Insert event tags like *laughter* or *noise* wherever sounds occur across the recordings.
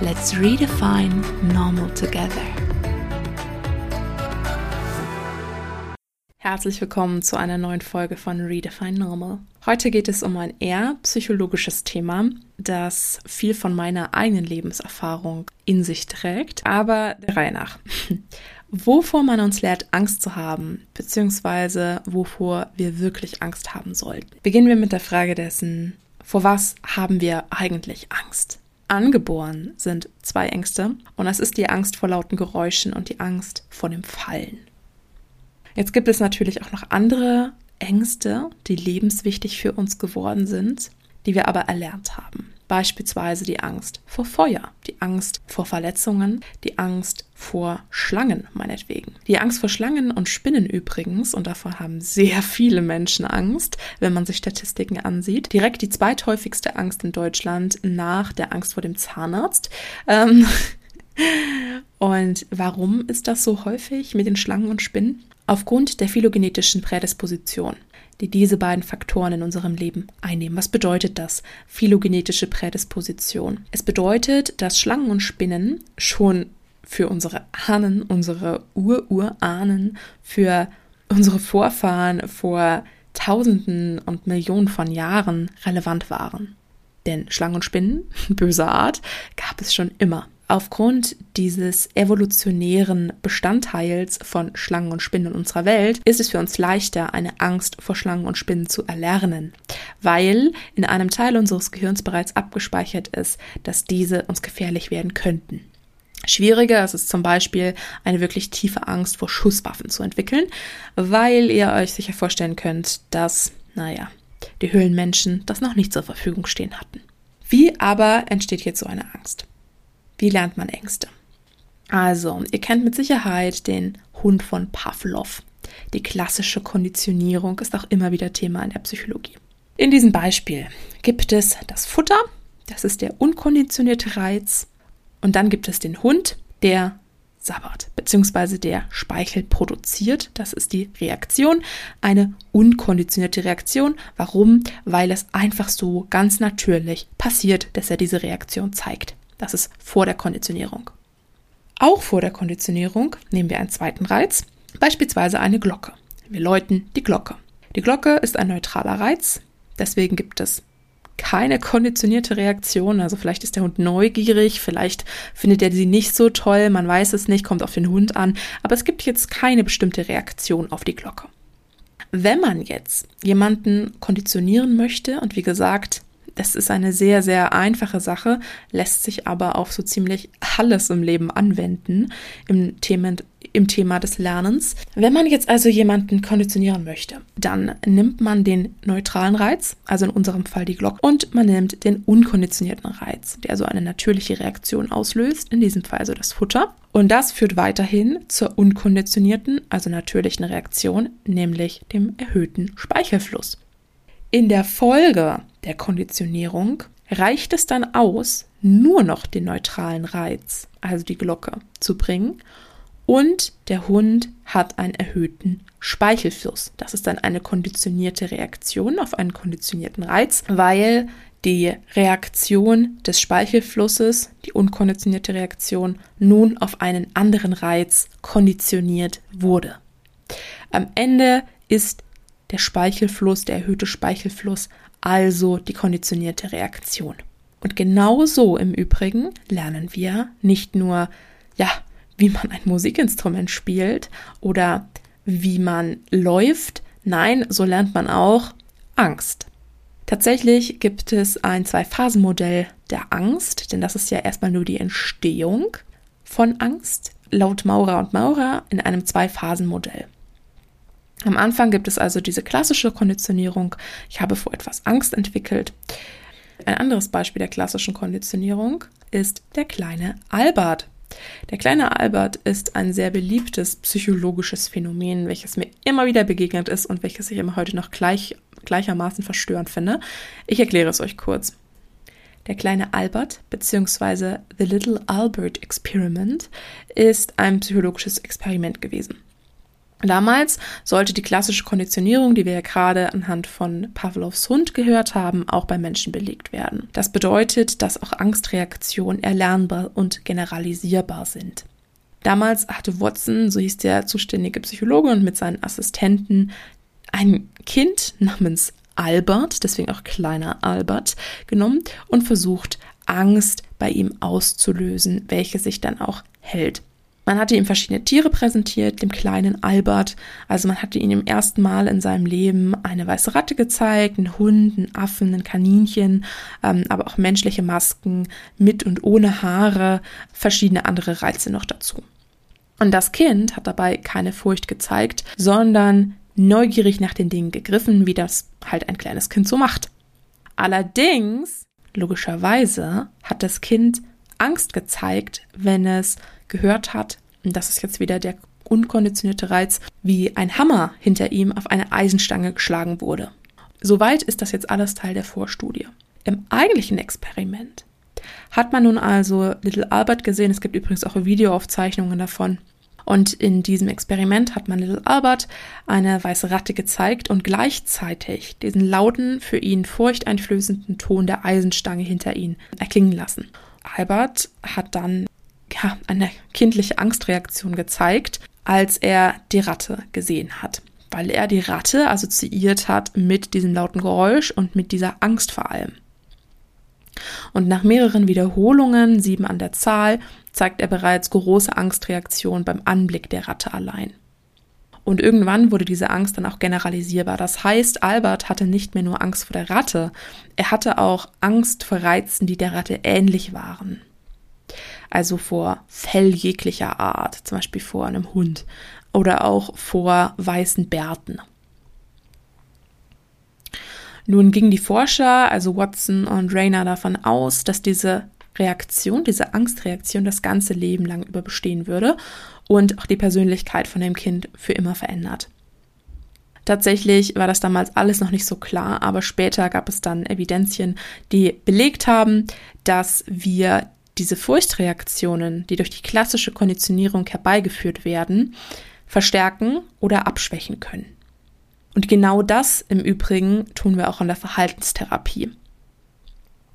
Let's redefine normal together. Herzlich willkommen zu einer neuen Folge von Redefine Normal. Heute geht es um ein eher psychologisches Thema, das viel von meiner eigenen Lebenserfahrung in sich trägt, aber der Reihe nach. *laughs* Wovor man uns lehrt, Angst zu haben, beziehungsweise wovor wir wirklich Angst haben sollten. Beginnen wir mit der Frage dessen, vor was haben wir eigentlich Angst? Angeboren sind zwei Ängste und das ist die Angst vor lauten Geräuschen und die Angst vor dem Fallen. Jetzt gibt es natürlich auch noch andere Ängste, die lebenswichtig für uns geworden sind, die wir aber erlernt haben. Beispielsweise die Angst vor Feuer, die Angst vor Verletzungen, die Angst vor Schlangen meinetwegen. Die Angst vor Schlangen und Spinnen übrigens, und davon haben sehr viele Menschen Angst, wenn man sich Statistiken ansieht, direkt die zweithäufigste Angst in Deutschland nach der Angst vor dem Zahnarzt. Ähm *laughs* und warum ist das so häufig mit den Schlangen und Spinnen? Aufgrund der phylogenetischen Prädisposition die diese beiden Faktoren in unserem Leben einnehmen. Was bedeutet das? Phylogenetische Prädisposition. Es bedeutet, dass Schlangen und Spinnen schon für unsere Ahnen, unsere Ururahnen, für unsere Vorfahren vor Tausenden und Millionen von Jahren relevant waren. Denn Schlangen und Spinnen, *laughs* böser Art, gab es schon immer. Aufgrund dieses evolutionären Bestandteils von Schlangen und Spinnen in unserer Welt ist es für uns leichter, eine Angst vor Schlangen und Spinnen zu erlernen, weil in einem Teil unseres Gehirns bereits abgespeichert ist, dass diese uns gefährlich werden könnten. Schwieriger ist es zum Beispiel, eine wirklich tiefe Angst vor Schusswaffen zu entwickeln, weil ihr euch sicher vorstellen könnt, dass, naja, die Höhlenmenschen das noch nicht zur Verfügung stehen hatten. Wie aber entsteht jetzt so eine Angst? Wie lernt man Ängste? Also, ihr kennt mit Sicherheit den Hund von Pavlov. Die klassische Konditionierung ist auch immer wieder Thema in der Psychologie. In diesem Beispiel gibt es das Futter, das ist der unkonditionierte Reiz, und dann gibt es den Hund, der sabbert, beziehungsweise der Speichel produziert. Das ist die Reaktion, eine unkonditionierte Reaktion. Warum? Weil es einfach so ganz natürlich passiert, dass er diese Reaktion zeigt. Das ist vor der Konditionierung. Auch vor der Konditionierung nehmen wir einen zweiten Reiz, beispielsweise eine Glocke. Wir läuten die Glocke. Die Glocke ist ein neutraler Reiz, deswegen gibt es keine konditionierte Reaktion. Also vielleicht ist der Hund neugierig, vielleicht findet er sie nicht so toll, man weiß es nicht, kommt auf den Hund an, aber es gibt jetzt keine bestimmte Reaktion auf die Glocke. Wenn man jetzt jemanden konditionieren möchte und wie gesagt, das ist eine sehr, sehr einfache Sache, lässt sich aber auf so ziemlich alles im Leben anwenden im Thema, im Thema des Lernens. Wenn man jetzt also jemanden konditionieren möchte, dann nimmt man den neutralen Reiz, also in unserem Fall die Glocke, und man nimmt den unkonditionierten Reiz, der so eine natürliche Reaktion auslöst, in diesem Fall also das Futter. Und das führt weiterhin zur unkonditionierten, also natürlichen Reaktion, nämlich dem erhöhten Speichelfluss. In der Folge der Konditionierung reicht es dann aus, nur noch den neutralen Reiz, also die Glocke, zu bringen und der Hund hat einen erhöhten Speichelfluss. Das ist dann eine konditionierte Reaktion auf einen konditionierten Reiz, weil die Reaktion des Speichelflusses, die unkonditionierte Reaktion, nun auf einen anderen Reiz konditioniert wurde. Am Ende ist der Speichelfluss, der erhöhte Speichelfluss, also die konditionierte Reaktion. Und genau so im Übrigen lernen wir nicht nur, ja, wie man ein Musikinstrument spielt oder wie man läuft, nein, so lernt man auch Angst. Tatsächlich gibt es ein Zwei-Phasen-Modell der Angst, denn das ist ja erstmal nur die Entstehung von Angst, laut Maurer und Maurer in einem Zwei-Phasen-Modell. Am Anfang gibt es also diese klassische Konditionierung. Ich habe vor etwas Angst entwickelt. Ein anderes Beispiel der klassischen Konditionierung ist der kleine Albert. Der kleine Albert ist ein sehr beliebtes psychologisches Phänomen, welches mir immer wieder begegnet ist und welches ich immer heute noch gleich, gleichermaßen verstörend finde. Ich erkläre es euch kurz. Der kleine Albert bzw. The Little Albert Experiment ist ein psychologisches Experiment gewesen. Damals sollte die klassische Konditionierung, die wir ja gerade anhand von Pavlovs Hund gehört haben, auch bei Menschen belegt werden. Das bedeutet, dass auch Angstreaktionen erlernbar und generalisierbar sind. Damals hatte Watson, so hieß der zuständige Psychologe und mit seinen Assistenten, ein Kind namens Albert, deswegen auch kleiner Albert, genommen und versucht, Angst bei ihm auszulösen, welche sich dann auch hält. Man hatte ihm verschiedene Tiere präsentiert, dem kleinen Albert. Also man hatte ihm im ersten Mal in seinem Leben eine weiße Ratte gezeigt, einen Hund, einen Affen, ein Kaninchen, ähm, aber auch menschliche Masken mit und ohne Haare, verschiedene andere Reize noch dazu. Und das Kind hat dabei keine Furcht gezeigt, sondern neugierig nach den Dingen gegriffen, wie das halt ein kleines Kind so macht. Allerdings, logischerweise, hat das Kind Angst gezeigt, wenn es gehört hat, und das ist jetzt wieder der unkonditionierte Reiz, wie ein Hammer hinter ihm auf eine Eisenstange geschlagen wurde. Soweit ist das jetzt alles Teil der Vorstudie. Im eigentlichen Experiment hat man nun also Little Albert gesehen. Es gibt übrigens auch Videoaufzeichnungen davon. Und in diesem Experiment hat man Little Albert eine weiße Ratte gezeigt und gleichzeitig diesen lauten, für ihn furchteinflößenden Ton der Eisenstange hinter ihn erklingen lassen. Albert hat dann ja, eine kindliche Angstreaktion gezeigt, als er die Ratte gesehen hat, weil er die Ratte assoziiert hat mit diesem lauten Geräusch und mit dieser Angst vor allem. Und nach mehreren Wiederholungen, sieben an der Zahl, zeigt er bereits große Angstreaktionen beim Anblick der Ratte allein. Und irgendwann wurde diese Angst dann auch generalisierbar. Das heißt, Albert hatte nicht mehr nur Angst vor der Ratte, er hatte auch Angst vor Reizen, die der Ratte ähnlich waren also vor Fell jeglicher Art, zum Beispiel vor einem Hund oder auch vor weißen Bärten. Nun gingen die Forscher, also Watson und Rayner, davon aus, dass diese Reaktion, diese Angstreaktion das ganze Leben lang über bestehen würde und auch die Persönlichkeit von dem Kind für immer verändert. Tatsächlich war das damals alles noch nicht so klar, aber später gab es dann Evidenzien, die belegt haben, dass wir diese Furchtreaktionen, die durch die klassische Konditionierung herbeigeführt werden, verstärken oder abschwächen können. Und genau das im Übrigen tun wir auch in der Verhaltenstherapie.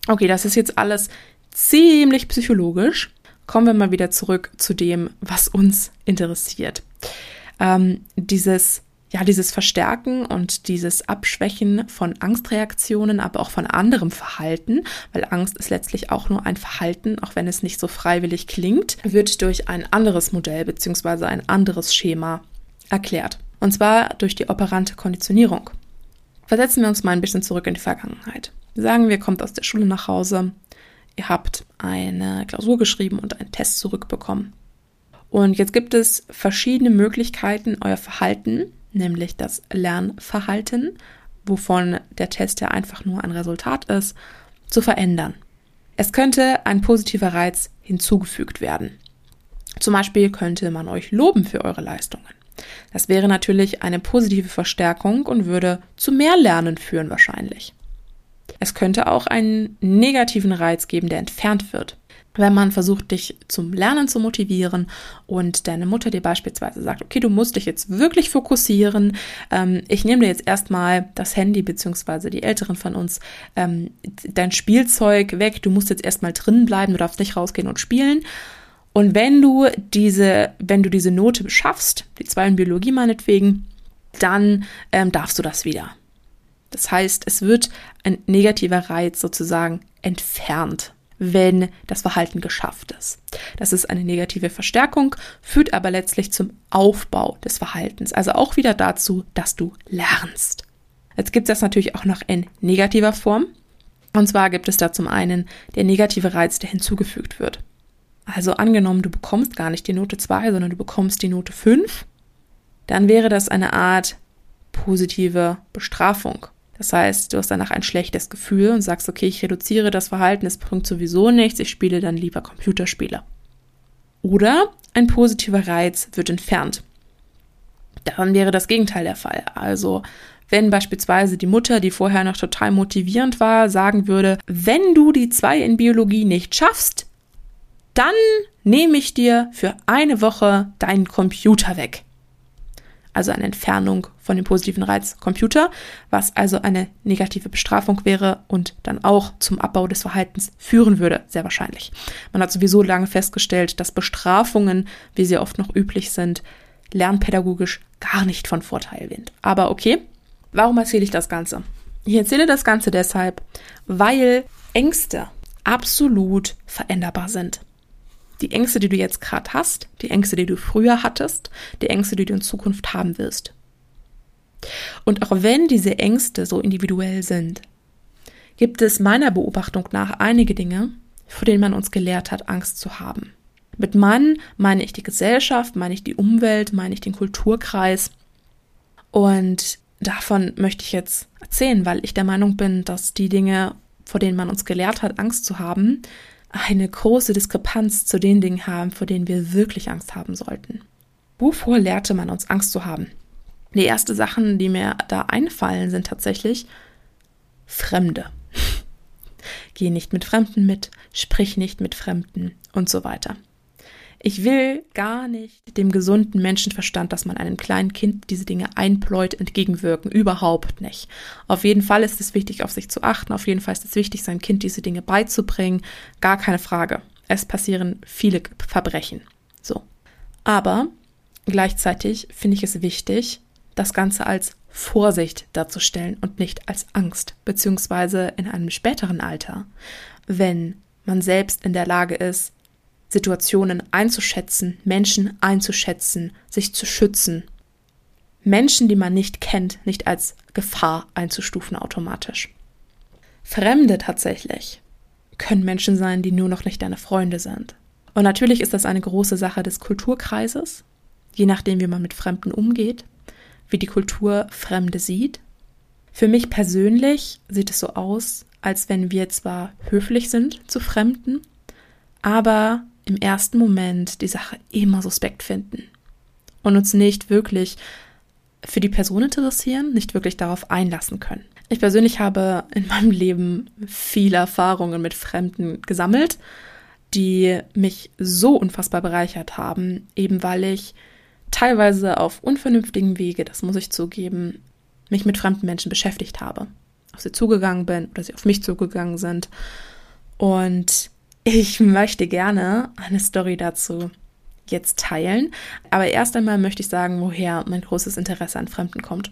Okay, das ist jetzt alles ziemlich psychologisch. Kommen wir mal wieder zurück zu dem, was uns interessiert. Ähm, dieses ja, dieses Verstärken und dieses Abschwächen von Angstreaktionen, aber auch von anderem Verhalten, weil Angst ist letztlich auch nur ein Verhalten, auch wenn es nicht so freiwillig klingt, wird durch ein anderes Modell bzw. ein anderes Schema erklärt. Und zwar durch die operante Konditionierung. Versetzen wir uns mal ein bisschen zurück in die Vergangenheit. Sagen wir, kommt aus der Schule nach Hause, ihr habt eine Klausur geschrieben und einen Test zurückbekommen. Und jetzt gibt es verschiedene Möglichkeiten, euer Verhalten nämlich das Lernverhalten, wovon der Test ja einfach nur ein Resultat ist, zu verändern. Es könnte ein positiver Reiz hinzugefügt werden. Zum Beispiel könnte man euch loben für eure Leistungen. Das wäre natürlich eine positive Verstärkung und würde zu mehr Lernen führen wahrscheinlich. Es könnte auch einen negativen Reiz geben, der entfernt wird wenn man versucht, dich zum Lernen zu motivieren und deine Mutter dir beispielsweise sagt, okay, du musst dich jetzt wirklich fokussieren, ähm, ich nehme dir jetzt erstmal das Handy, beziehungsweise die Älteren von uns, ähm, dein Spielzeug weg, du musst jetzt erstmal drin bleiben, du darfst nicht rausgehen und spielen. Und wenn du diese, wenn du diese Note schaffst, die zwei in Biologie meinetwegen, dann ähm, darfst du das wieder. Das heißt, es wird ein negativer Reiz sozusagen entfernt wenn das Verhalten geschafft ist. Das ist eine negative Verstärkung, führt aber letztlich zum Aufbau des Verhaltens, also auch wieder dazu, dass du lernst. Jetzt gibt es das natürlich auch noch in negativer Form. Und zwar gibt es da zum einen der negative Reiz, der hinzugefügt wird. Also angenommen, du bekommst gar nicht die Note 2, sondern du bekommst die Note 5, dann wäre das eine Art positive Bestrafung. Das heißt, du hast danach ein schlechtes Gefühl und sagst, okay, ich reduziere das Verhalten, es bringt sowieso nichts, ich spiele dann lieber Computerspiele. Oder ein positiver Reiz wird entfernt. Dann wäre das Gegenteil der Fall. Also, wenn beispielsweise die Mutter, die vorher noch total motivierend war, sagen würde, wenn du die zwei in Biologie nicht schaffst, dann nehme ich dir für eine Woche deinen Computer weg also eine Entfernung von dem positiven Reiz Computer, was also eine negative Bestrafung wäre und dann auch zum Abbau des Verhaltens führen würde, sehr wahrscheinlich. Man hat sowieso lange festgestellt, dass Bestrafungen, wie sie oft noch üblich sind, lernpädagogisch gar nicht von Vorteil sind. Aber okay, warum erzähle ich das Ganze? Ich erzähle das Ganze deshalb, weil Ängste absolut veränderbar sind die Ängste, die du jetzt gerade hast, die Ängste, die du früher hattest, die Ängste, die du in Zukunft haben wirst. Und auch wenn diese Ängste so individuell sind, gibt es meiner Beobachtung nach einige Dinge, vor denen man uns gelehrt hat, Angst zu haben. Mit Mann meine ich die Gesellschaft, meine ich die Umwelt, meine ich den Kulturkreis. Und davon möchte ich jetzt erzählen, weil ich der Meinung bin, dass die Dinge, vor denen man uns gelehrt hat, Angst zu haben, eine große Diskrepanz zu den Dingen haben, vor denen wir wirklich Angst haben sollten. Wovor lehrte man uns Angst zu haben? Die ersten Sachen, die mir da einfallen, sind tatsächlich Fremde. *laughs* Geh nicht mit Fremden mit, sprich nicht mit Fremden und so weiter. Ich will gar nicht dem gesunden Menschenverstand, dass man einem kleinen Kind diese Dinge einpläut, entgegenwirken. Überhaupt nicht. Auf jeden Fall ist es wichtig, auf sich zu achten. Auf jeden Fall ist es wichtig, seinem Kind diese Dinge beizubringen. Gar keine Frage. Es passieren viele Verbrechen. So. Aber gleichzeitig finde ich es wichtig, das Ganze als Vorsicht darzustellen und nicht als Angst, beziehungsweise in einem späteren Alter, wenn man selbst in der Lage ist, Situationen einzuschätzen, Menschen einzuschätzen, sich zu schützen. Menschen, die man nicht kennt, nicht als Gefahr einzustufen automatisch. Fremde tatsächlich können Menschen sein, die nur noch nicht deine Freunde sind. Und natürlich ist das eine große Sache des Kulturkreises, je nachdem, wie man mit Fremden umgeht, wie die Kultur Fremde sieht. Für mich persönlich sieht es so aus, als wenn wir zwar höflich sind zu Fremden, aber im ersten Moment die Sache immer suspekt finden und uns nicht wirklich für die Person interessieren, nicht wirklich darauf einlassen können. Ich persönlich habe in meinem Leben viele Erfahrungen mit Fremden gesammelt, die mich so unfassbar bereichert haben, eben weil ich teilweise auf unvernünftigen Wege, das muss ich zugeben, mich mit fremden Menschen beschäftigt habe. Auf sie zugegangen bin oder sie auf mich zugegangen sind. Und ich möchte gerne eine Story dazu jetzt teilen, aber erst einmal möchte ich sagen, woher mein großes Interesse an Fremden kommt.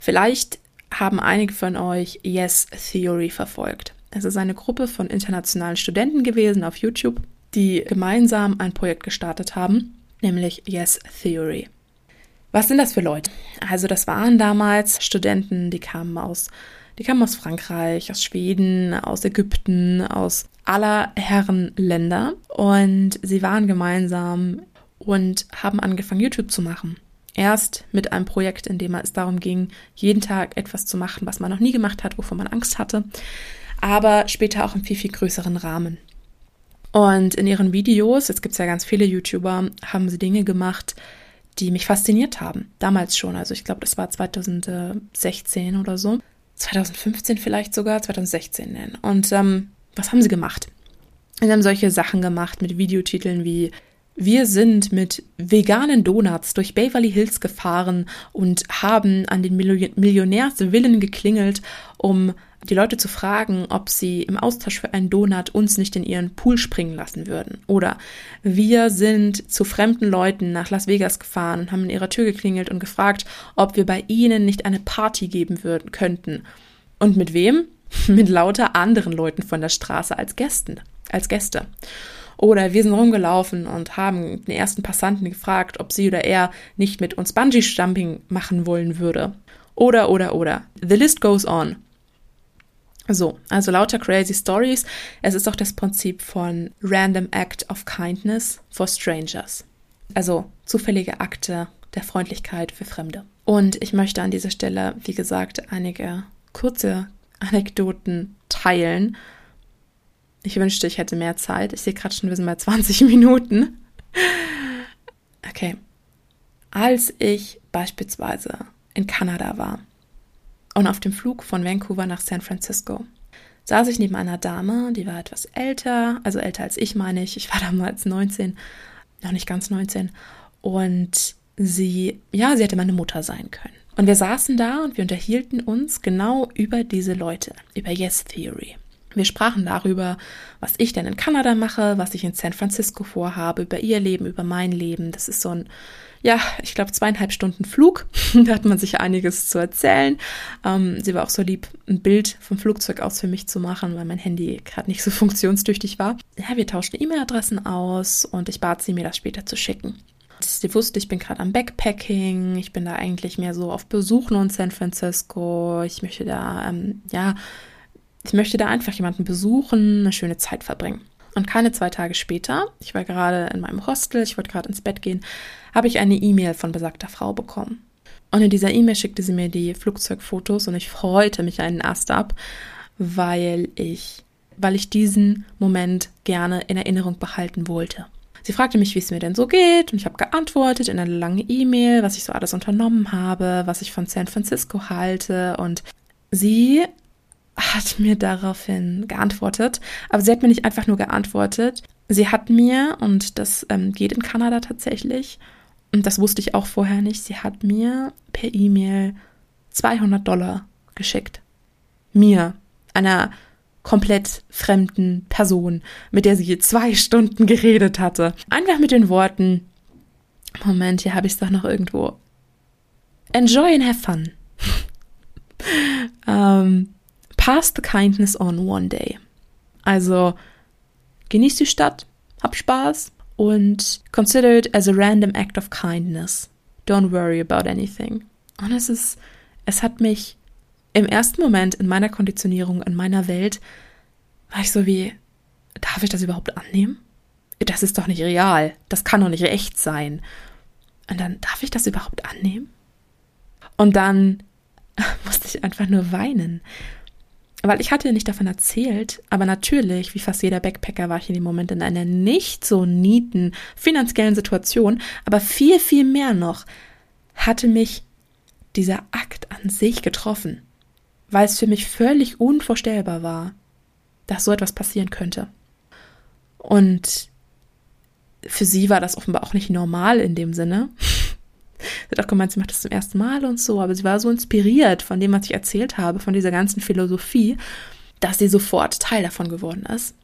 Vielleicht haben einige von euch Yes Theory verfolgt. Es ist eine Gruppe von internationalen Studenten gewesen auf YouTube, die gemeinsam ein Projekt gestartet haben, nämlich Yes Theory. Was sind das für Leute? Also das waren damals Studenten, die kamen aus die kamen aus Frankreich, aus Schweden, aus Ägypten, aus aller Herren Länder und sie waren gemeinsam und haben angefangen, YouTube zu machen. Erst mit einem Projekt, in dem es darum ging, jeden Tag etwas zu machen, was man noch nie gemacht hat, wovon man Angst hatte, aber später auch im viel, viel größeren Rahmen. Und in ihren Videos, jetzt gibt es ja ganz viele YouTuber, haben sie Dinge gemacht, die mich fasziniert haben. Damals schon, also ich glaube, das war 2016 oder so. 2015 vielleicht sogar, 2016 nennen. Und ähm, was haben sie gemacht? Sie haben solche Sachen gemacht mit Videotiteln wie wir sind mit veganen Donuts durch Beverly Hills gefahren und haben an den Millionärswillen geklingelt, um die Leute zu fragen, ob sie im Austausch für einen Donut uns nicht in ihren Pool springen lassen würden. Oder wir sind zu fremden Leuten nach Las Vegas gefahren und haben in ihrer Tür geklingelt und gefragt, ob wir bei ihnen nicht eine Party geben würden, könnten. Und mit wem? *laughs* Mit lauter anderen Leuten von der Straße als Gästen, als Gäste. Oder wir sind rumgelaufen und haben den ersten Passanten gefragt, ob sie oder er nicht mit uns Bungee-Jumping machen wollen würde. Oder, oder, oder. The list goes on. So, also lauter crazy stories. Es ist auch das Prinzip von Random Act of Kindness for Strangers. Also zufällige Akte der Freundlichkeit für Fremde. Und ich möchte an dieser Stelle, wie gesagt, einige kurze Anekdoten teilen. Ich wünschte, ich hätte mehr Zeit. Ich sehe gerade schon, wir sind bei *laughs* 20 Minuten. Okay. Als ich beispielsweise in Kanada war und auf dem Flug von Vancouver nach San Francisco, saß ich neben einer Dame, die war etwas älter, also älter als ich meine ich. Ich war *laughs* damals 19, noch nicht ganz 19. Und sie, ja, sie hätte meine Mutter sein können. Und wir saßen da und wir unterhielten uns genau über diese Leute, über Yes Theory. Wir sprachen darüber, was ich denn in Kanada mache, was ich in San Francisco vorhabe, über ihr Leben, über mein Leben. Das ist so ein, ja, ich glaube, zweieinhalb Stunden Flug. *laughs* da hat man sich einiges zu erzählen. Ähm, sie war auch so lieb, ein Bild vom Flugzeug aus für mich zu machen, weil mein Handy gerade nicht so *laughs* funktionstüchtig war. Ja, wir tauschten E-Mail-Adressen aus und ich bat sie, mir das später zu schicken. Sie wusste, ich bin gerade am Backpacking, ich bin da eigentlich mehr so auf Besuchen in San Francisco. Ich möchte da, ähm, ja, ich möchte da einfach jemanden besuchen, eine schöne Zeit verbringen. Und keine zwei Tage später, ich war gerade in meinem Hostel, ich wollte gerade ins Bett gehen, habe ich eine E-Mail von besagter Frau bekommen. Und in dieser E-Mail schickte sie mir die Flugzeugfotos und ich freute mich einen Ast ab, weil ich, weil ich diesen Moment gerne in Erinnerung behalten wollte. Sie fragte mich, wie es mir denn so geht, und ich habe geantwortet in eine lange E-Mail, was ich so alles unternommen habe, was ich von San Francisco halte. Und sie hat mir daraufhin geantwortet, aber sie hat mir nicht einfach nur geantwortet. Sie hat mir, und das ähm, geht in Kanada tatsächlich, und das wusste ich auch vorher nicht, sie hat mir per E-Mail 200 Dollar geschickt. Mir, einer komplett fremden Person, mit der sie zwei Stunden geredet hatte. Einfach mit den Worten, Moment, hier habe ich es doch noch irgendwo. Enjoy and have fun. um, *laughs* ähm, pass the kindness on one day. Also genieß die Stadt, hab Spaß und consider it as a random act of kindness. Don't worry about anything. Und es ist, es hat mich im ersten Moment in meiner Konditionierung, in meiner Welt, war ich so wie, darf ich das überhaupt annehmen? Das ist doch nicht real. Das kann doch nicht echt sein. Und dann, darf ich das überhaupt annehmen? Und dann *laughs* musste ich einfach nur weinen. Weil ich hatte nicht davon erzählt, aber natürlich, wie fast jeder Backpacker, war ich in dem Moment in einer nicht so nieten finanziellen Situation, aber viel, viel mehr noch hatte mich dieser Akt an sich getroffen weil es für mich völlig unvorstellbar war, dass so etwas passieren könnte. Und für sie war das offenbar auch nicht normal in dem Sinne. *laughs* sie hat auch gemeint, sie macht das zum ersten Mal und so, aber sie war so inspiriert von dem, was ich erzählt habe, von dieser ganzen Philosophie, dass sie sofort Teil davon geworden ist.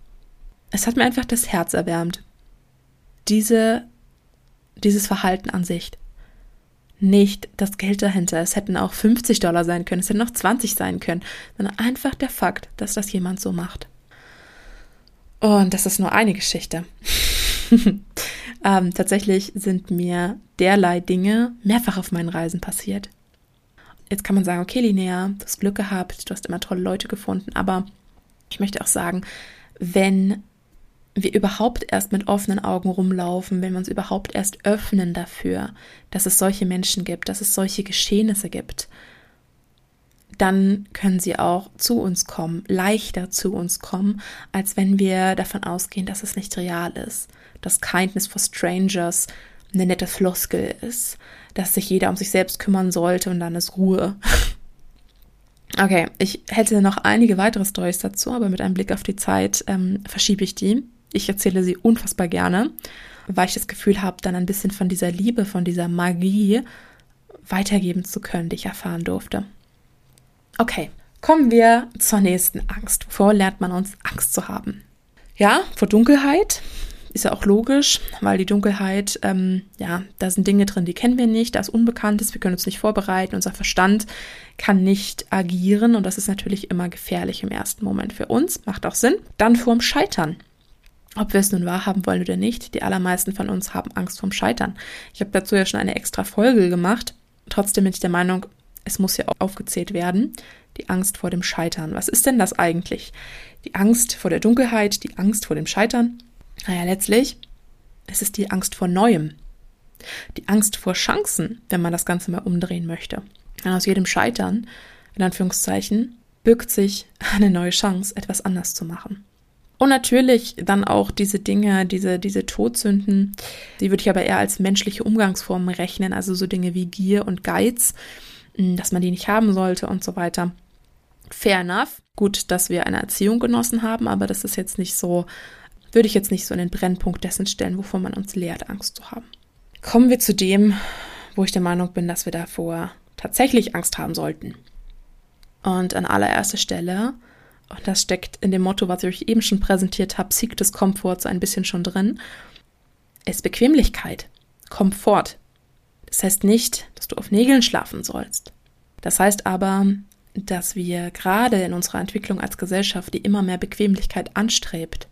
Es hat mir einfach das Herz erwärmt. Diese, dieses Verhalten an sich nicht das Geld dahinter. Es hätten auch 50 Dollar sein können, es hätten auch 20 sein können, sondern einfach der Fakt, dass das jemand so macht. Und das ist nur eine Geschichte. *laughs* ähm, tatsächlich sind mir derlei Dinge mehrfach auf meinen Reisen passiert. Jetzt kann man sagen, okay, Linnea, du hast Glück gehabt, du hast immer tolle Leute gefunden, aber ich möchte auch sagen, wenn wir überhaupt erst mit offenen Augen rumlaufen, wenn wir uns überhaupt erst öffnen dafür, dass es solche Menschen gibt, dass es solche Geschehnisse gibt, dann können sie auch zu uns kommen, leichter zu uns kommen, als wenn wir davon ausgehen, dass es nicht real ist, dass Kindness for Strangers eine nette Floskel ist, dass sich jeder um sich selbst kümmern sollte und dann ist Ruhe. Okay, ich hätte noch einige weitere Stories dazu, aber mit einem Blick auf die Zeit ähm, verschiebe ich die. Ich erzähle sie unfassbar gerne, weil ich das Gefühl habe, dann ein bisschen von dieser Liebe, von dieser Magie weitergeben zu können, die ich erfahren durfte. Okay, kommen wir zur nächsten Angst. Wovor lernt man uns Angst zu haben? Ja, vor Dunkelheit. Ist ja auch logisch, weil die Dunkelheit, ähm, ja, da sind Dinge drin, die kennen wir nicht, da ist Unbekanntes, wir können uns nicht vorbereiten, unser Verstand kann nicht agieren und das ist natürlich immer gefährlich im ersten Moment für uns, macht auch Sinn. Dann vorm Scheitern ob wir es nun wahrhaben wollen oder nicht, die allermeisten von uns haben Angst vorm Scheitern. Ich habe dazu ja schon eine extra Folge gemacht. Trotzdem bin ich der Meinung, es muss ja auch aufgezählt werden. Die Angst vor dem Scheitern. Was ist denn das eigentlich? Die Angst vor der Dunkelheit, die Angst vor dem Scheitern? Naja, letztlich es ist die Angst vor Neuem. Die Angst vor Chancen, wenn man das Ganze mal umdrehen möchte. Und aus jedem Scheitern, in Anführungszeichen, birgt sich eine neue Chance, etwas anders zu machen. Und natürlich dann auch diese Dinge, diese, diese Todsünden, die würde ich aber eher als menschliche Umgangsformen rechnen, also so Dinge wie Gier und Geiz, hm, dass man die nicht haben sollte und so weiter. Fair enough. Gut, dass wir eine Erziehung genossen haben, aber das ist jetzt nicht so, würde ich jetzt nicht so in den Brennpunkt dessen stellen, wovon man uns lehrt, Angst zu haben. Kommen wir zu dem, wo ich der Meinung bin, dass wir davor tatsächlich Angst haben sollten. Und an allererster Stelle und das steckt in dem Motto, was ich euch eben schon präsentiert habe, Sieg des Komforts ein bisschen schon drin, ist Bequemlichkeit, Komfort. Das heißt nicht, dass du auf Nägeln schlafen sollst. Das heißt aber, dass wir gerade in unserer Entwicklung als Gesellschaft, die immer mehr Bequemlichkeit anstrebt,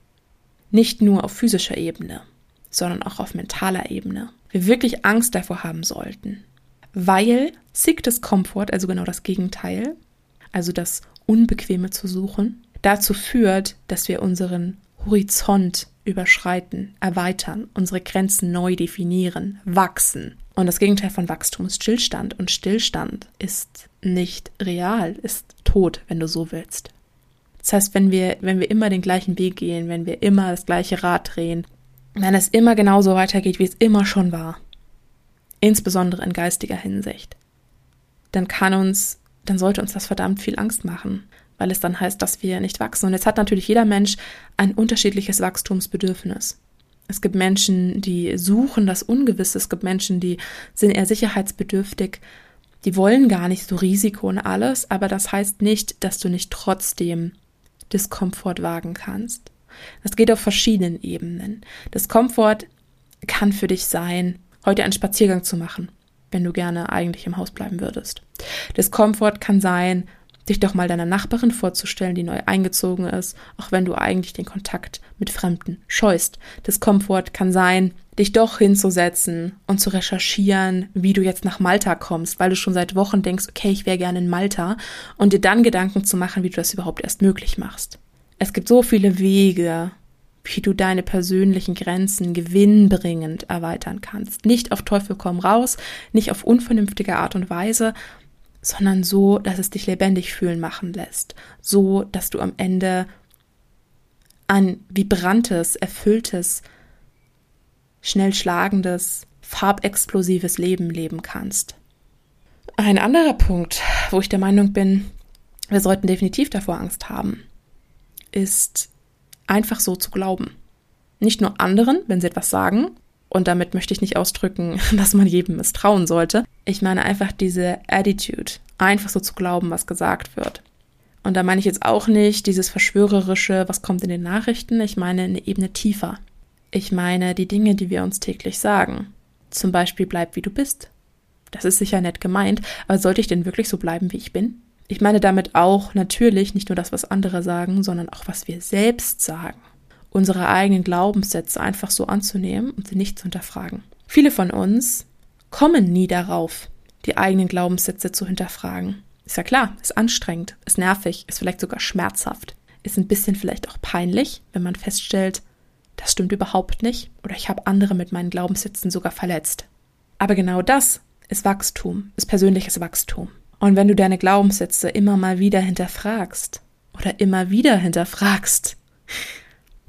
nicht nur auf physischer Ebene, sondern auch auf mentaler Ebene, wir wirklich Angst davor haben sollten. Weil Sieg des Komfort, also genau das Gegenteil, also das Unbequeme zu suchen, dazu führt, dass wir unseren Horizont überschreiten, erweitern, unsere Grenzen neu definieren, wachsen. Und das Gegenteil von Wachstum ist Stillstand. Und Stillstand ist nicht real, ist tot, wenn du so willst. Das heißt, wenn wir, wenn wir immer den gleichen Weg gehen, wenn wir immer das gleiche Rad drehen, wenn es immer genauso weitergeht, wie es immer schon war, insbesondere in geistiger Hinsicht, dann kann uns dann sollte uns das verdammt viel Angst machen, weil es dann heißt, dass wir nicht wachsen. Und jetzt hat natürlich jeder Mensch ein unterschiedliches Wachstumsbedürfnis. Es gibt Menschen, die suchen das Ungewisse, es gibt Menschen, die sind eher sicherheitsbedürftig, die wollen gar nicht so Risiko und alles, aber das heißt nicht, dass du nicht trotzdem Diskomfort wagen kannst. Das geht auf verschiedenen Ebenen. Diskomfort kann für dich sein, heute einen Spaziergang zu machen wenn du gerne eigentlich im Haus bleiben würdest. Diskomfort kann sein, dich doch mal deiner Nachbarin vorzustellen, die neu eingezogen ist, auch wenn du eigentlich den Kontakt mit Fremden scheust. Diskomfort kann sein, dich doch hinzusetzen und zu recherchieren, wie du jetzt nach Malta kommst, weil du schon seit Wochen denkst, okay, ich wäre gerne in Malta und dir dann Gedanken zu machen, wie du das überhaupt erst möglich machst. Es gibt so viele Wege, wie du deine persönlichen Grenzen gewinnbringend erweitern kannst. Nicht auf Teufel komm raus, nicht auf unvernünftige Art und Weise, sondern so, dass es dich lebendig fühlen machen lässt. So, dass du am Ende ein vibrantes, erfülltes, schnell schlagendes, farbexplosives Leben leben kannst. Ein anderer Punkt, wo ich der Meinung bin, wir sollten definitiv davor Angst haben, ist einfach so zu glauben. Nicht nur anderen, wenn sie etwas sagen, und damit möchte ich nicht ausdrücken, *laughs* dass man jedem misstrauen sollte. Ich meine einfach diese Attitude, einfach so zu glauben, was gesagt wird. Und da meine ich jetzt auch nicht dieses Verschwörerische, was kommt in den Nachrichten, ich meine eine Ebene tiefer. Ich meine die Dinge, die wir uns täglich sagen. Zum Beispiel bleib wie du bist. Das ist sicher nett gemeint, aber sollte ich denn wirklich so bleiben, wie ich bin? Ich meine damit auch natürlich nicht nur das, was andere sagen, sondern auch, was wir selbst sagen. Unsere eigenen Glaubenssätze einfach so anzunehmen und sie nicht zu hinterfragen. Viele von uns kommen nie darauf, die eigenen Glaubenssätze zu hinterfragen. Ist ja klar, ist anstrengend, ist nervig, ist vielleicht sogar schmerzhaft, ist ein bisschen vielleicht auch peinlich, wenn man feststellt, das stimmt überhaupt nicht oder ich habe andere mit meinen Glaubenssätzen sogar verletzt. Aber genau das ist Wachstum, ist persönliches Wachstum. Und wenn du deine Glaubenssätze immer mal wieder hinterfragst oder immer wieder hinterfragst,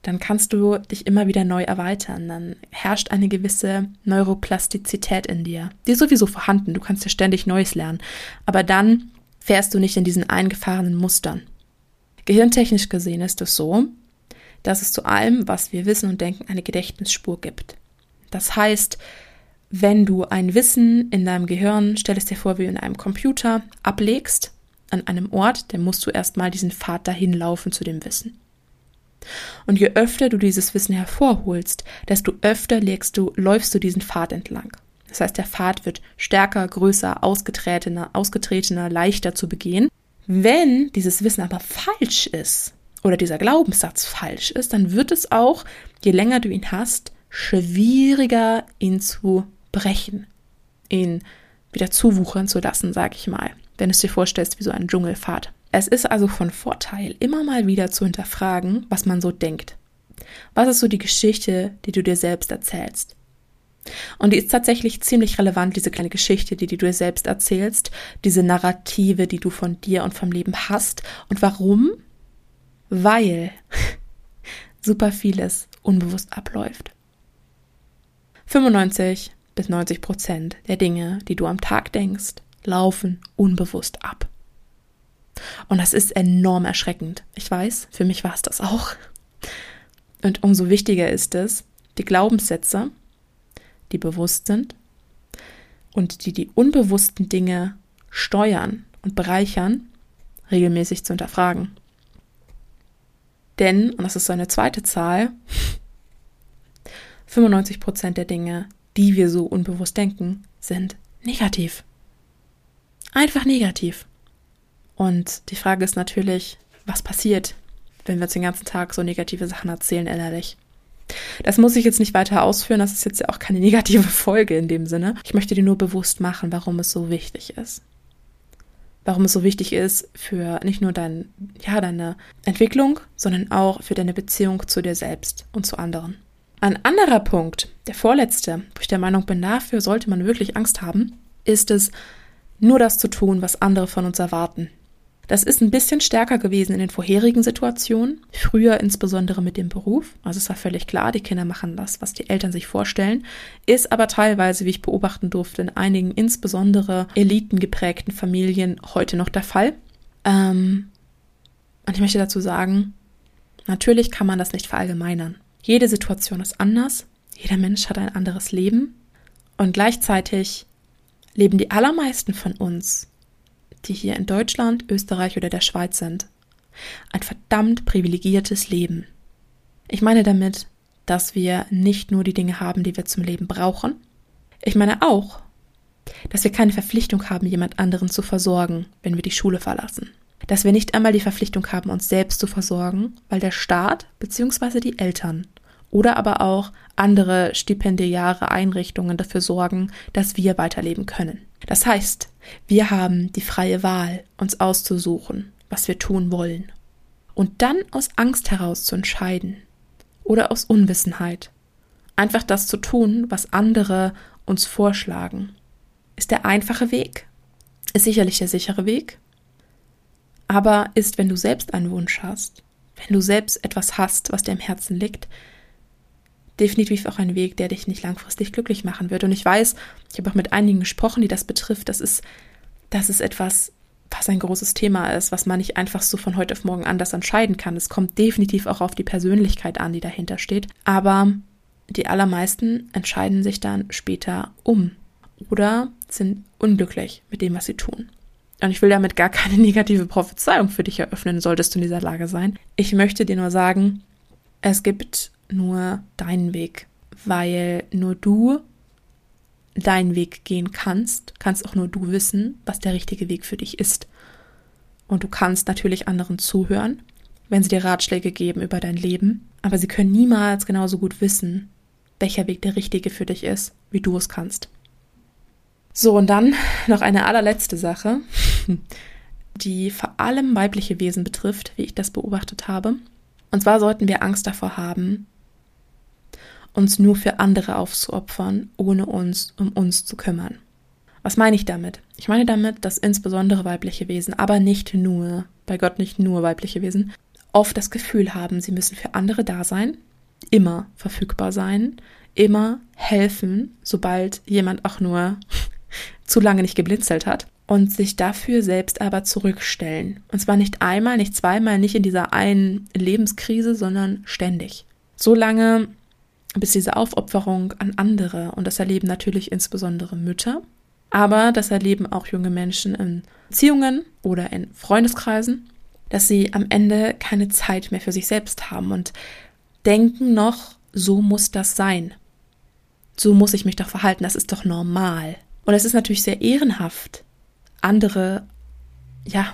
dann kannst du dich immer wieder neu erweitern. Dann herrscht eine gewisse Neuroplastizität in dir. Die ist sowieso vorhanden. Du kannst ja ständig Neues lernen. Aber dann fährst du nicht in diesen eingefahrenen Mustern. Gehirntechnisch gesehen ist es so, dass es zu allem, was wir wissen und denken, eine Gedächtnisspur gibt. Das heißt, wenn du ein Wissen in deinem Gehirn, stell es dir vor, wie in einem Computer, ablegst an einem Ort, dann musst du erstmal diesen Pfad dahin laufen zu dem Wissen. Und je öfter du dieses Wissen hervorholst, desto öfter legst du, läufst du diesen Pfad entlang. Das heißt, der Pfad wird stärker, größer, ausgetretener, ausgetretener, leichter zu begehen. Wenn dieses Wissen aber falsch ist oder dieser Glaubenssatz falsch ist, dann wird es auch, je länger du ihn hast, schwieriger, ihn zu brechen, ihn wieder zuwuchern zu lassen, sag ich mal, wenn du es dir vorstellst wie so ein Dschungelpfad. Es ist also von Vorteil, immer mal wieder zu hinterfragen, was man so denkt. Was ist so die Geschichte, die du dir selbst erzählst? Und die ist tatsächlich ziemlich relevant, diese kleine Geschichte, die, die du dir selbst erzählst, diese Narrative, die du von dir und vom Leben hast. Und warum? Weil *laughs* super vieles unbewusst abläuft. 95 bis 90 Prozent der Dinge, die du am Tag denkst, laufen unbewusst ab. Und das ist enorm erschreckend. Ich weiß, für mich war es das auch. Und umso wichtiger ist es, die Glaubenssätze, die bewusst sind und die die unbewussten Dinge steuern und bereichern, regelmäßig zu hinterfragen. Denn, und das ist so eine zweite Zahl, 95 Prozent der Dinge, die wir so unbewusst denken, sind negativ. Einfach negativ. Und die Frage ist natürlich, was passiert, wenn wir uns den ganzen Tag so negative Sachen erzählen innerlich? Das muss ich jetzt nicht weiter ausführen, das ist jetzt ja auch keine *laughs* negative Folge in dem Sinne. Ich möchte dir nur bewusst machen, warum es so wichtig ist. Warum es so wichtig ist für nicht nur dein, ja, deine Entwicklung, sondern auch für deine Beziehung zu dir selbst und zu anderen. Ein anderer Punkt, der vorletzte, wo ich der Meinung bin, dafür sollte man wirklich Angst haben, ist es, nur das zu tun, was andere von uns erwarten. Das ist ein bisschen stärker gewesen in den vorherigen Situationen, früher insbesondere mit dem Beruf. Also es war völlig klar, die Kinder machen das, was die Eltern sich vorstellen, ist aber teilweise, wie ich beobachten durfte, in einigen insbesondere elitengeprägten Familien heute noch der Fall. Ähm, und ich möchte dazu sagen, natürlich kann man das nicht verallgemeinern. Jede Situation ist anders, jeder Mensch hat ein anderes Leben und gleichzeitig leben die allermeisten von uns die hier in Deutschland, Österreich oder der Schweiz sind. Ein verdammt privilegiertes Leben. Ich meine damit, dass wir nicht nur die Dinge haben, die wir zum Leben brauchen. Ich meine auch, dass wir keine Verpflichtung haben, jemand anderen zu versorgen, wenn wir die Schule verlassen. Dass wir nicht einmal die Verpflichtung haben, uns selbst zu versorgen, weil der Staat bzw. die Eltern oder aber auch andere stipendiare Einrichtungen dafür sorgen, dass wir weiterleben können. Das heißt, wir haben die freie Wahl, uns auszusuchen, was wir tun wollen. Und dann aus Angst heraus zu entscheiden oder aus Unwissenheit. Einfach das zu tun, was andere uns vorschlagen. Ist der einfache Weg, ist sicherlich der sichere Weg, aber ist, wenn du selbst einen Wunsch hast, wenn du selbst etwas hast, was dir im Herzen liegt, definitiv auch ein Weg, der dich nicht langfristig glücklich machen wird. Und ich weiß, ich habe auch mit einigen gesprochen, die das betrifft. Das ist, das ist etwas, was ein großes Thema ist, was man nicht einfach so von heute auf morgen anders entscheiden kann. Es kommt definitiv auch auf die Persönlichkeit an, die dahinter steht. Aber die allermeisten entscheiden sich dann später um oder sind unglücklich mit dem, was sie tun. Und ich will damit gar keine *laughs* negative Prophezeiung für dich eröffnen, solltest du in dieser Lage sein. Ich möchte dir nur sagen, es gibt nur deinen Weg, weil nur du deinen Weg gehen kannst, kannst auch nur du wissen, was der richtige Weg für dich ist. Und du kannst natürlich anderen zuhören, wenn sie dir Ratschläge geben über dein Leben, aber sie können niemals genauso gut wissen, welcher Weg der richtige für dich ist, wie du es kannst. So, und dann noch eine allerletzte Sache, die vor allem weibliche Wesen betrifft, wie ich das beobachtet habe. Und zwar sollten wir Angst davor haben, uns nur für andere aufzuopfern, ohne uns um uns zu kümmern. Was meine ich damit? Ich meine damit, dass insbesondere weibliche Wesen, aber nicht nur, bei Gott nicht nur weibliche Wesen, oft das Gefühl haben, sie müssen für andere da sein, immer verfügbar sein, immer helfen, sobald jemand auch nur *laughs* zu lange nicht geblinzelt hat und sich dafür selbst aber zurückstellen. Und zwar nicht einmal, nicht zweimal, nicht in dieser einen Lebenskrise, sondern ständig. So lange, bis diese Aufopferung an andere, und das erleben natürlich insbesondere Mütter, aber das erleben auch junge Menschen in Beziehungen oder in Freundeskreisen, dass sie am Ende keine Zeit mehr für sich selbst haben und denken noch, so muss das sein. So muss ich mich doch verhalten, das ist doch normal. Und es ist natürlich sehr ehrenhaft, andere, ja,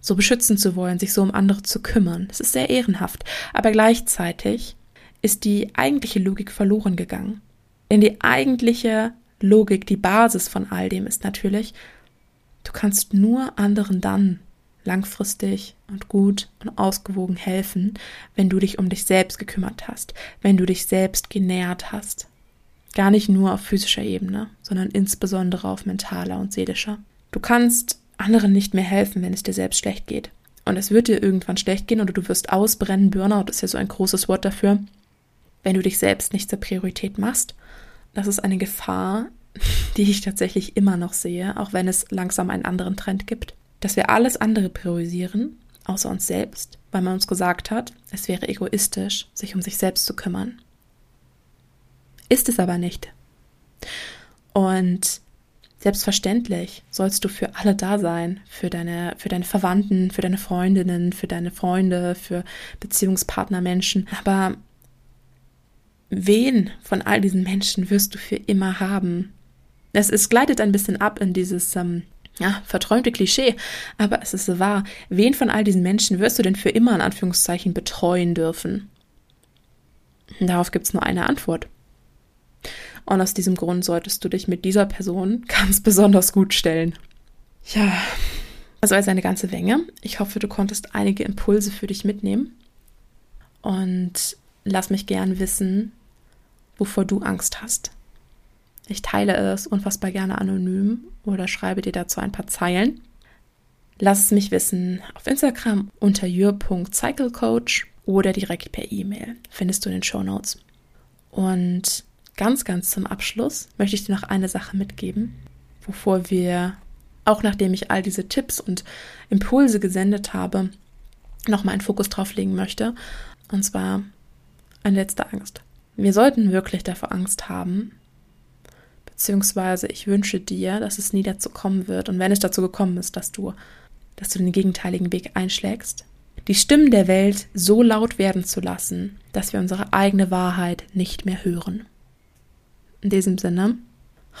so beschützen zu wollen, sich so um andere zu kümmern. Das ist sehr ehrenhaft. Aber gleichzeitig ist die eigentliche Logik verloren gegangen. Denn die eigentliche Logik, die Basis von all dem ist natürlich, du kannst nur anderen dann langfristig und gut und ausgewogen helfen, wenn du dich um dich selbst gekümmert hast, wenn du dich selbst genährt hast. Gar nicht nur auf physischer Ebene, sondern insbesondere auf mentaler und seelischer. Du kannst anderen nicht mehr helfen, wenn es dir selbst schlecht geht. Und es wird dir irgendwann schlecht gehen oder du wirst ausbrennen. Burnout ist ja so ein großes Wort dafür. Wenn du dich selbst nicht zur Priorität machst, das ist eine Gefahr, *laughs* die ich tatsächlich immer noch sehe, auch wenn es langsam einen anderen Trend gibt, dass wir alles andere priorisieren, außer uns selbst, weil man uns gesagt hat, es wäre egoistisch, sich um sich selbst zu kümmern. Ist es aber nicht. Und selbstverständlich sollst du für alle da sein, für deine, für deine Verwandten, für deine Freundinnen, für deine Freunde, für Beziehungspartner, Menschen. Aber wen von all diesen Menschen wirst du für immer haben? Es, es gleitet ein bisschen ab in dieses ähm, ja, verträumte Klischee, aber es ist wahr. Wen von all diesen Menschen wirst du denn für immer in Anführungszeichen betreuen dürfen? Darauf gibt es nur eine Antwort. Und aus diesem Grund solltest du dich mit dieser Person *laughs* ganz besonders gut stellen. Ja, also als eine ganze Menge. Ich hoffe, du konntest einige Impulse für dich mitnehmen. Und lass mich gern wissen, wovor du Angst hast. Ich teile es unfassbar gerne anonym oder schreibe dir dazu ein paar Zeilen. Lass es mich wissen auf Instagram unter jür.cyclecoach oder direkt per E-Mail. Findest du in den Show Notes. Und ganz, ganz zum Abschluss möchte ich dir noch eine Sache mitgeben, wovor wir, auch nachdem ich all diese Tipps und Impulse gesendet habe, nochmal einen Fokus drauf legen möchte. Und zwar eine letzte Angst. Wir sollten wirklich davor Angst haben, beziehungsweise ich wünsche dir, dass es nie dazu kommen wird und wenn es dazu gekommen ist, dass du, dass du den gegenteiligen Weg einschlägst, die Stimmen der Welt so laut werden zu lassen, dass wir unsere eigene Wahrheit nicht mehr hören. In diesem Sinne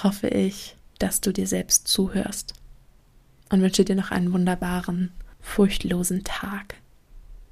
hoffe ich, dass du dir selbst zuhörst und wünsche dir noch einen wunderbaren, furchtlosen Tag.